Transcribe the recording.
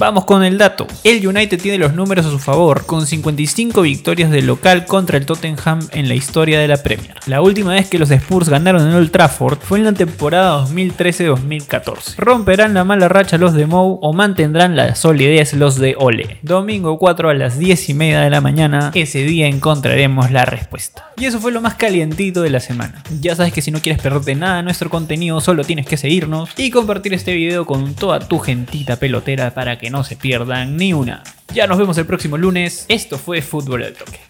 Vamos con el dato. El United tiene los números a su favor, con 55 victorias de local contra el Tottenham en la historia de la Premier. La última vez que los Spurs ganaron en Old Trafford fue en la temporada 2013-2014. ¿Romperán la mala racha los de Mou o mantendrán la solidez los de Ole? Domingo 4 a las 10 y media de la mañana, ese día encontraremos la respuesta. Y eso fue lo más calientito de la semana. Ya sabes que si no quieres perderte nada de nuestro contenido, solo tienes que seguirnos y compartir este video con toda tu gentita pelotera para que no se pierdan ni una. Ya nos vemos el próximo lunes. Esto fue Fútbol del Toque.